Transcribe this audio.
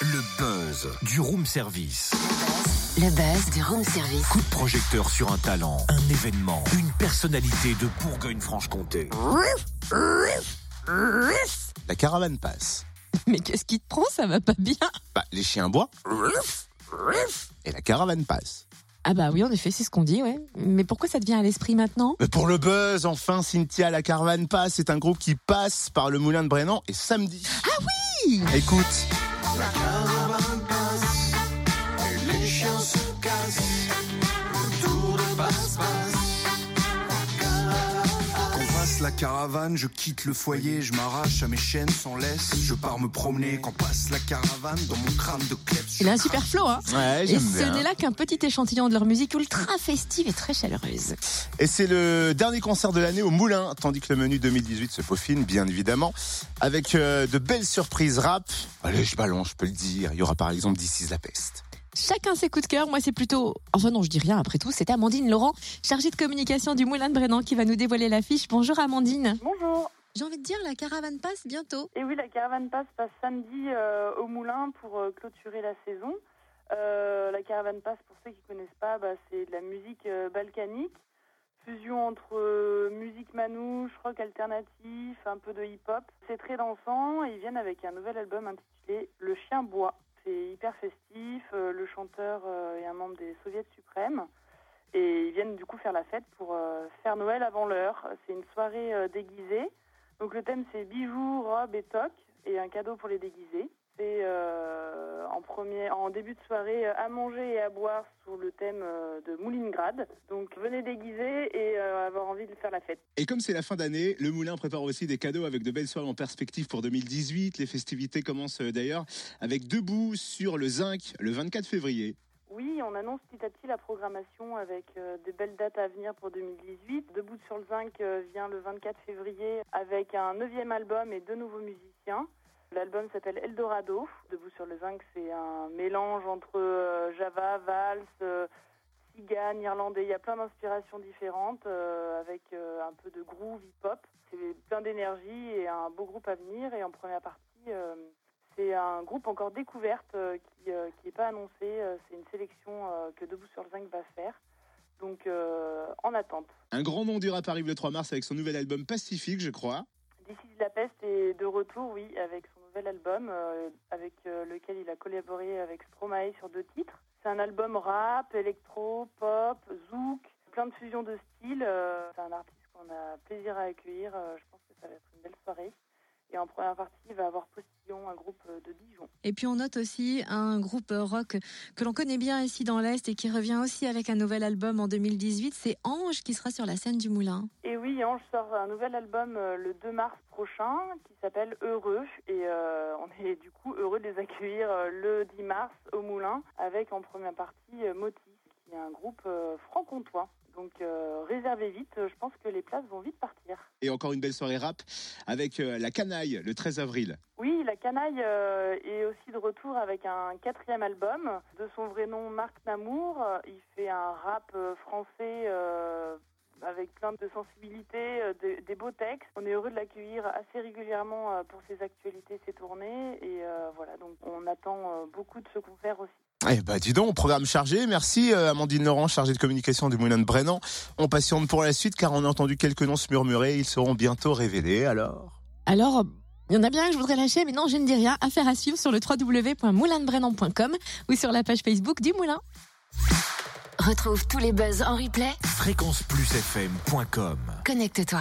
Le buzz du room service. Le buzz du room service. Coup de projecteur sur un talent, un événement, une personnalité de Bourgogne-Franche-Comté. La caravane passe. Mais qu'est-ce qui te prend? Ça va pas bien. Bah, les chiens boient. Et la caravane passe. Ah bah oui, en effet, c'est ce qu'on dit, ouais. Mais pourquoi ça te vient à l'esprit maintenant? Mais pour le buzz, enfin, Cynthia, la caravane passe. C'est un groupe qui passe par le moulin de Brennan et samedi. Ah oui Écoute. La caravane, je quitte le foyer, je m'arrache à mes chaînes sans laisse, je pars me promener. Quand passe la caravane, dans mon crâne de kleps, Il a un super flow, hein Ouais, Et ce n'est là qu'un petit échantillon de leur musique ultra festive et très chaleureuse. Et c'est le dernier concert de l'année au Moulin, tandis que le menu 2018 se peaufine, bien évidemment, avec euh, de belles surprises rap. Allez, je balance, je peux le dire. Il y aura par exemple is la peste. Chacun ses coups de cœur. Moi, c'est plutôt. Enfin, non, je dis rien après tout. C'est Amandine Laurent, chargée de communication du Moulin de Brennan, qui va nous dévoiler l'affiche. Bonjour, Amandine. Bonjour. J'ai envie de dire, la caravane passe bientôt. Et oui, la caravane passe passe samedi euh, au Moulin pour euh, clôturer la saison. Euh, la caravane passe, pour ceux qui connaissent pas, bah, c'est de la musique balkanique, fusion entre musique manouche, rock alternatif, un peu de hip-hop. C'est très dansant et ils viennent avec un nouvel album intitulé Le Chien Bois. C'est hyper festif. euh, le chanteur euh, est un membre des Soviets suprêmes. Et ils viennent du coup faire la fête pour euh, faire Noël avant l'heure. C'est une soirée déguisée. Donc le thème c'est bijoux, robes et toques et un cadeau pour les déguisés. Euh, en premier, en début de soirée euh, à manger et à boire sur le thème euh, de Moulingrad. Donc venez déguiser et euh, avoir envie de faire la fête. Et comme c'est la fin d'année, le Moulin prépare aussi des cadeaux avec de belles soirées en perspective pour 2018. Les festivités commencent d'ailleurs avec Debout sur le Zinc le 24 février. Oui, on annonce petit à petit la programmation avec euh, des belles dates à venir pour 2018. Debout sur le zinc euh, vient le 24 février avec un neuvième album et deux nouveaux musiciens. L'album s'appelle Eldorado. Debout sur le zinc, c'est un mélange entre euh, Java, Vals, euh, Cigane, Irlandais. Il y a plein d'inspirations différentes euh, avec un peu de groove, hip-hop. C'est plein d'énergie et un beau groupe à venir. Et en première partie, c'est un groupe encore découverte qui n'est pas annoncé. C'est une sélection que Debout sur le Zinc va faire. Donc en attente. Un grand nom du rap arrive le 3 mars avec son nouvel album Pacifique, je crois. Peste est de retour, oui, avec son nouvel album, euh, avec euh, lequel il a collaboré avec Stromae sur deux titres. C'est un album rap, électro, pop, zouk, plein de fusions de styles. Euh, c'est un artiste qu'on a plaisir à accueillir. Je pense que ça va être une belle soirée. Et en première partie, il va avoir Postillon, un groupe de Dijon. Et puis on note aussi un groupe rock que l'on connaît bien ici dans l'Est et qui revient aussi avec un nouvel album en 2018. C'est Ange qui sera sur la scène du Moulin. Oui, Ange sort un nouvel album euh, le 2 mars prochain qui s'appelle Heureux. Et euh, on est du coup heureux de les accueillir euh, le 10 mars au Moulin avec en première partie Motis, qui est un groupe franc-comtois. Donc euh, réservez vite, je pense que les places vont vite partir. Et encore une belle soirée rap avec euh, La Canaille le 13 avril. Oui, la canaille euh, est aussi de retour avec un quatrième album. De son vrai nom, Marc Namour. Il fait un rap français avec plein de sensibilité, euh, des, beaux textes. On est heureux de l'accueillir assez régulièrement euh, pour ses actualités, ses tournées. Et euh, voilà, donc on attend beaucoup de ce concert aussi. Eh bah dis donc, programme chargé. Merci euh, Amandine Laurent, chargée de communication du Moulin de Brennan. On patiente pour la suite car on a entendu quelques noms se murmurer. Ils seront bientôt révélés alors. Alors, il y en a bien un que je voudrais lâcher, mais non, je ne dis rien. Affaire à suivre sur le www.moulinebrennan.com ou sur la page Facebook du Moulin. Retrouve tous les buzz en replay. Fréquenceplusfm.com Connecte-toi.